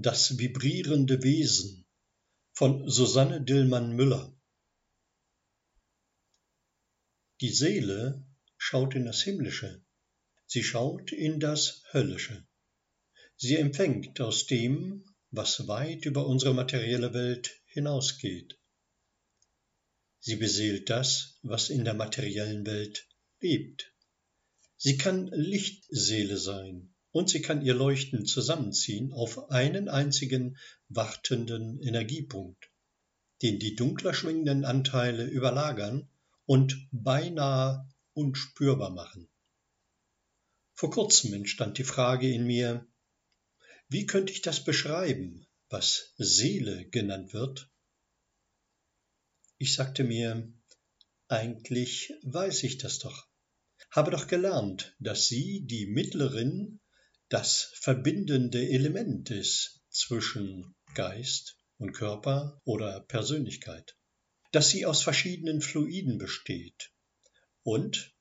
Das vibrierende Wesen von Susanne Dillmann Müller Die Seele schaut in das Himmlische, sie schaut in das Höllische. Sie empfängt aus dem, was weit über unsere materielle Welt hinausgeht. Sie beseelt das, was in der materiellen Welt lebt. Sie kann Lichtseele sein, und sie kann ihr Leuchten zusammenziehen auf einen einzigen wartenden Energiepunkt, den die dunkler schwingenden Anteile überlagern und beinahe unspürbar machen. Vor kurzem entstand die Frage in mir, wie könnte ich das beschreiben, was Seele genannt wird? Ich sagte mir, eigentlich weiß ich das doch, habe doch gelernt, dass sie die Mittlerin das verbindende Element ist zwischen Geist und Körper oder Persönlichkeit, dass sie aus verschiedenen Fluiden besteht und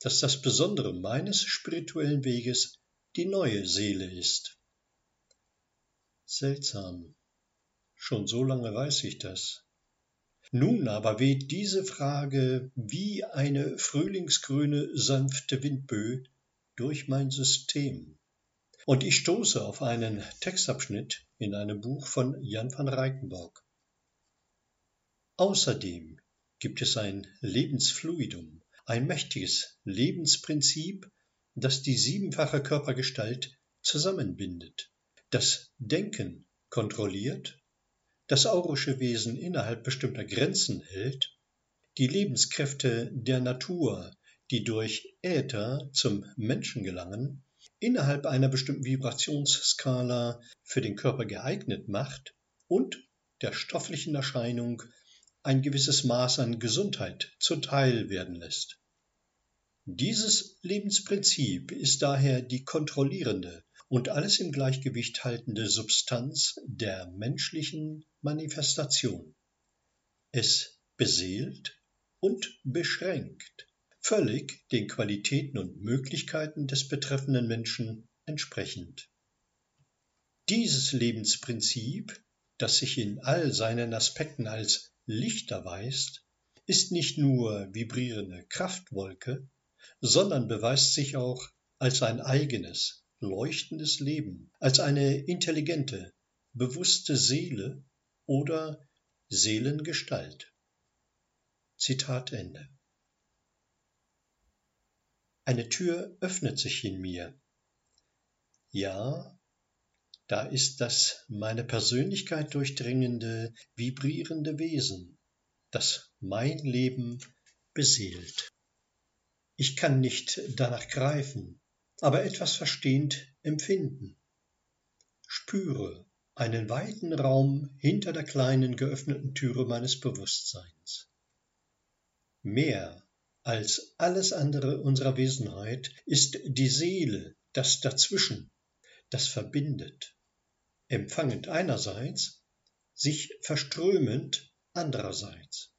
dass das Besondere meines spirituellen Weges die neue Seele ist. Seltsam. Schon so lange weiß ich das. Nun aber weht diese Frage wie eine frühlingsgrüne sanfte Windböe durch mein System. Und ich stoße auf einen Textabschnitt in einem Buch von Jan van Reichenborg. Außerdem gibt es ein Lebensfluidum, ein mächtiges Lebensprinzip, das die siebenfache Körpergestalt zusammenbindet, das Denken kontrolliert, das aurische Wesen innerhalb bestimmter Grenzen hält, die Lebenskräfte der Natur, die durch Äther zum Menschen gelangen, innerhalb einer bestimmten Vibrationsskala für den Körper geeignet macht und der stofflichen Erscheinung ein gewisses Maß an Gesundheit zuteil werden lässt. Dieses Lebensprinzip ist daher die kontrollierende und alles im Gleichgewicht haltende Substanz der menschlichen Manifestation. Es beseelt und beschränkt völlig den Qualitäten und Möglichkeiten des betreffenden Menschen entsprechend. Dieses Lebensprinzip, das sich in all seinen Aspekten als Licht erweist, ist nicht nur vibrierende Kraftwolke, sondern beweist sich auch als ein eigenes, leuchtendes Leben, als eine intelligente, bewusste Seele oder Seelengestalt. Zitat Ende. Eine Tür öffnet sich in mir. Ja, da ist das meine Persönlichkeit durchdringende, vibrierende Wesen, das mein Leben beseelt. Ich kann nicht danach greifen, aber etwas verstehend empfinden. Spüre einen weiten Raum hinter der kleinen geöffneten Türe meines Bewusstseins. Mehr als alles andere unserer Wesenheit ist die Seele das Dazwischen, das verbindet, empfangend einerseits, sich verströmend andererseits.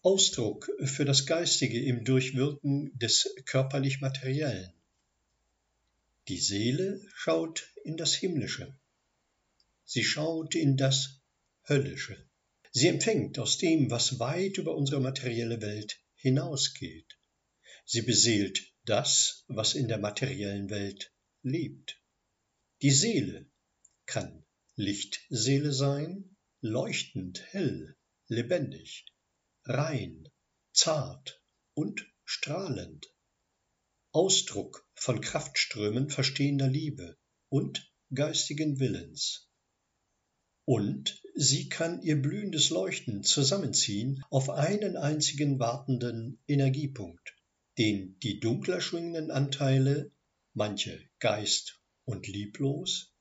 Ausdruck für das Geistige im Durchwirken des körperlich-materiellen. Die Seele schaut in das Himmlische. Sie schaut in das Höllische. Sie empfängt aus dem, was weit über unsere materielle Welt hinausgeht. Sie beseelt das, was in der materiellen Welt lebt. Die Seele kann Lichtseele sein, leuchtend hell, lebendig, rein, zart und strahlend. Ausdruck von Kraftströmen verstehender Liebe und geistigen Willens und sie kann ihr blühendes Leuchten zusammenziehen auf einen einzigen wartenden Energiepunkt, den die dunkler schwingenden Anteile, manche geist- und lieblos,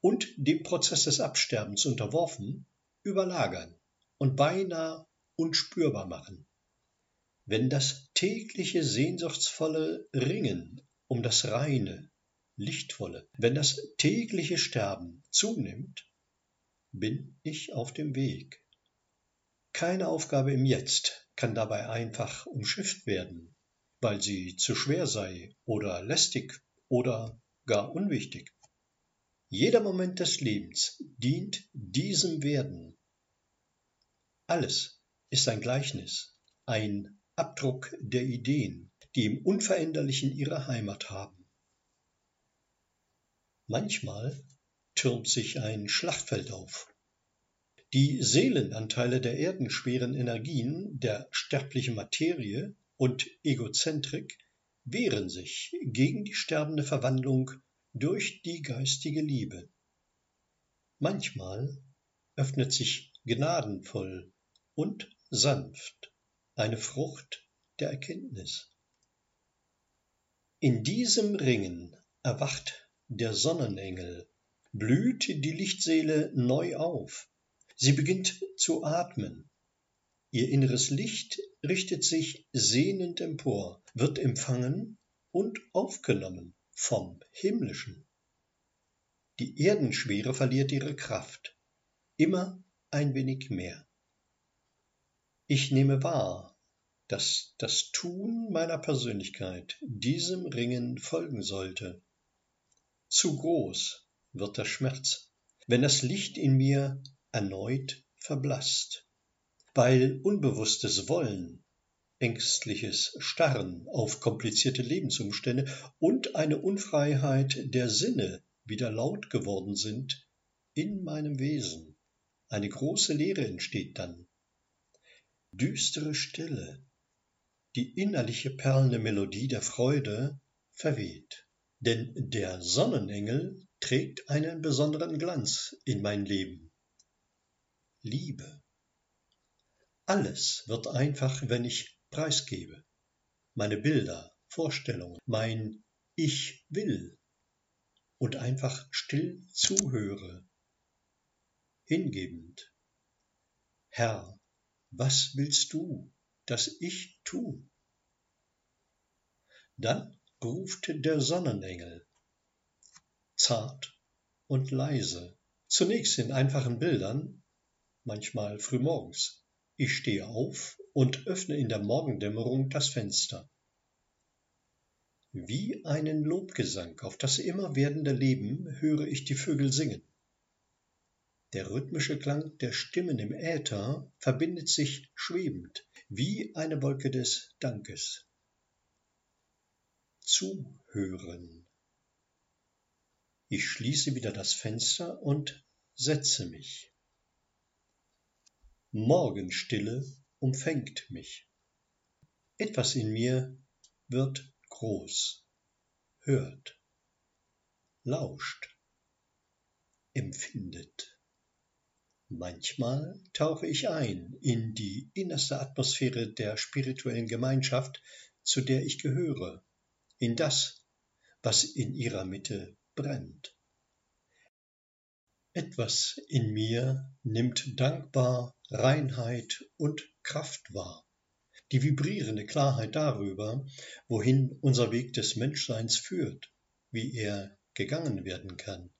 und dem Prozess des Absterbens unterworfen, überlagern und beinahe unspürbar machen. Wenn das tägliche sehnsuchtsvolle Ringen um das reine, lichtvolle, wenn das tägliche Sterben zunimmt, bin ich auf dem Weg. Keine Aufgabe im Jetzt kann dabei einfach umschifft werden, weil sie zu schwer sei oder lästig oder gar unwichtig. Jeder Moment des Lebens dient diesem Werden. Alles ist ein Gleichnis, ein Abdruck der Ideen, die im Unveränderlichen ihre Heimat haben. Manchmal türmt sich ein Schlachtfeld auf. Die Seelenanteile der erdenschweren Energien, der sterblichen Materie und Egozentrik wehren sich gegen die sterbende Verwandlung durch die geistige Liebe. Manchmal öffnet sich gnadenvoll und sanft eine Frucht der Erkenntnis. In diesem Ringen erwacht der Sonnenengel, blüht die Lichtseele neu auf. Sie beginnt zu atmen. Ihr inneres Licht richtet sich sehnend empor, wird empfangen und aufgenommen vom Himmlischen. Die Erdenschwere verliert ihre Kraft, immer ein wenig mehr. Ich nehme wahr, dass das Tun meiner Persönlichkeit diesem Ringen folgen sollte. Zu groß wird der Schmerz, wenn das Licht in mir erneut verblasst, weil unbewusstes Wollen ängstliches Starren auf komplizierte Lebensumstände und eine Unfreiheit der Sinne wieder laut geworden sind in meinem Wesen. Eine große Leere entsteht dann. Düstere Stille, die innerliche perlende Melodie der Freude verweht. Denn der Sonnenengel trägt einen besonderen Glanz in mein Leben. Liebe. Alles wird einfach, wenn ich preisgebe, meine Bilder, Vorstellungen, mein Ich will und einfach still zuhöre, hingebend. Herr, was willst du, dass ich tu? Dann ruft der Sonnenengel, zart und leise, zunächst in einfachen Bildern, manchmal frühmorgens. Ich stehe auf und öffne in der Morgendämmerung das Fenster. Wie einen Lobgesang auf das immer werdende Leben höre ich die Vögel singen. Der rhythmische Klang der Stimmen im Äther verbindet sich schwebend wie eine Wolke des Dankes. Zuhören. Ich schließe wieder das Fenster und setze mich. Morgenstille umfängt mich. Etwas in mir wird groß, hört, lauscht, empfindet. Manchmal tauche ich ein in die innerste Atmosphäre der spirituellen Gemeinschaft, zu der ich gehöre, in das, was in ihrer Mitte brennt. Etwas in mir nimmt dankbar Reinheit und Kraft wahr. Die vibrierende Klarheit darüber, wohin unser Weg des Menschseins führt, wie er gegangen werden kann.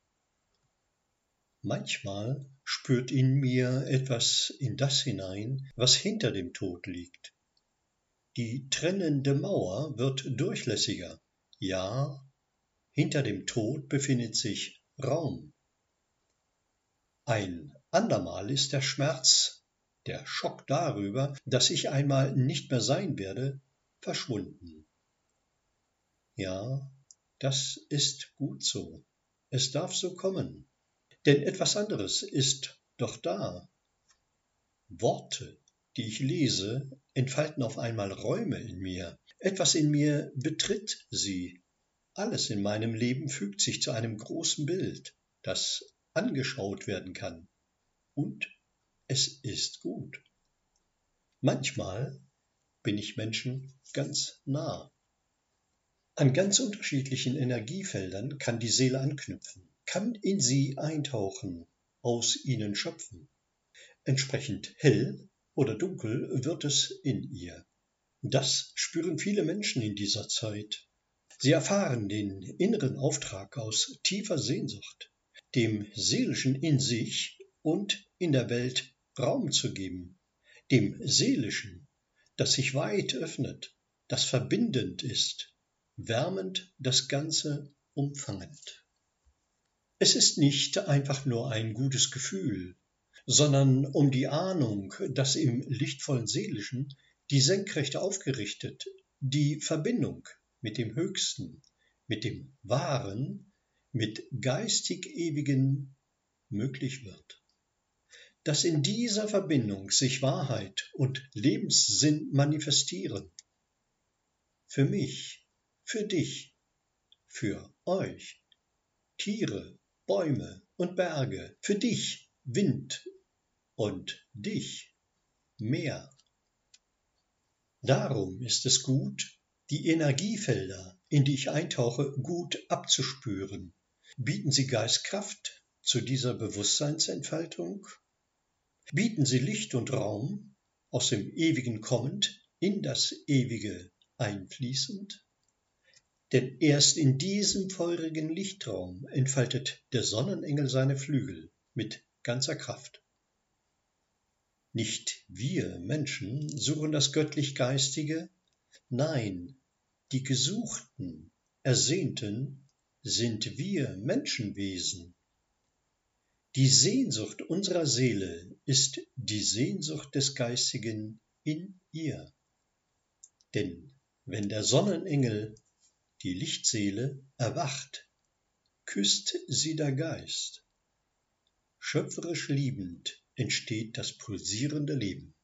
Manchmal spürt in mir etwas in das hinein, was hinter dem Tod liegt. Die trennende Mauer wird durchlässiger. Ja, hinter dem Tod befindet sich Raum. Ein andermal ist der Schmerz, der Schock darüber, dass ich einmal nicht mehr sein werde, verschwunden. Ja, das ist gut so. Es darf so kommen. Denn etwas anderes ist doch da. Worte, die ich lese, entfalten auf einmal Räume in mir. Etwas in mir betritt sie. Alles in meinem Leben fügt sich zu einem großen Bild, das angeschaut werden kann. Und es ist gut. Manchmal bin ich Menschen ganz nah. An ganz unterschiedlichen Energiefeldern kann die Seele anknüpfen, kann in sie eintauchen, aus ihnen schöpfen. Entsprechend hell oder dunkel wird es in ihr. Das spüren viele Menschen in dieser Zeit. Sie erfahren den inneren Auftrag aus tiefer Sehnsucht dem Seelischen in sich und in der Welt Raum zu geben, dem Seelischen, das sich weit öffnet, das verbindend ist, wärmend das Ganze umfangend. Es ist nicht einfach nur ein gutes Gefühl, sondern um die Ahnung, dass im lichtvollen Seelischen die Senkrechte aufgerichtet, die Verbindung mit dem Höchsten, mit dem Wahren, mit geistig Ewigen möglich wird. Dass in dieser Verbindung sich Wahrheit und Lebenssinn manifestieren. Für mich, für dich, für euch, Tiere, Bäume und Berge, für dich Wind und dich Meer. Darum ist es gut, die Energiefelder, in die ich eintauche, gut abzuspüren. Bieten sie Geistkraft zu dieser Bewusstseinsentfaltung? Bieten sie Licht und Raum, aus dem Ewigen kommend, in das Ewige einfließend? Denn erst in diesem feurigen Lichtraum entfaltet der Sonnenengel seine Flügel mit ganzer Kraft. Nicht wir Menschen suchen das göttlich Geistige, nein, die Gesuchten, Ersehnten sind wir Menschenwesen. Die Sehnsucht unserer Seele ist die Sehnsucht des Geistigen in ihr. Denn wenn der Sonnenengel die Lichtseele erwacht, küsst sie der Geist. Schöpferisch liebend entsteht das pulsierende Leben.